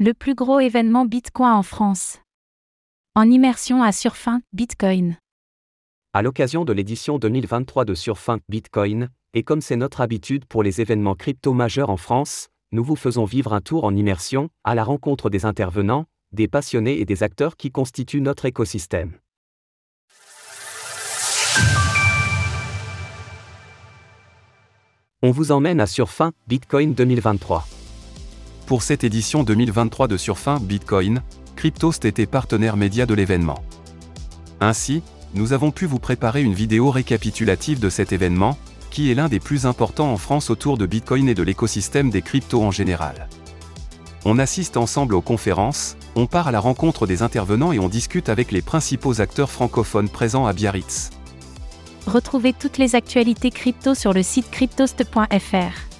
Le plus gros événement Bitcoin en France. En immersion à Surfin, Bitcoin. À l'occasion de l'édition 2023 de Surfin Bitcoin, et comme c'est notre habitude pour les événements crypto majeurs en France, nous vous faisons vivre un tour en immersion, à la rencontre des intervenants, des passionnés et des acteurs qui constituent notre écosystème. On vous emmène à Surfin Bitcoin 2023. Pour cette édition 2023 de Surfin Bitcoin, Cryptost était partenaire média de l'événement. Ainsi, nous avons pu vous préparer une vidéo récapitulative de cet événement, qui est l'un des plus importants en France autour de Bitcoin et de l'écosystème des cryptos en général. On assiste ensemble aux conférences, on part à la rencontre des intervenants et on discute avec les principaux acteurs francophones présents à Biarritz. Retrouvez toutes les actualités crypto sur le site cryptost.fr.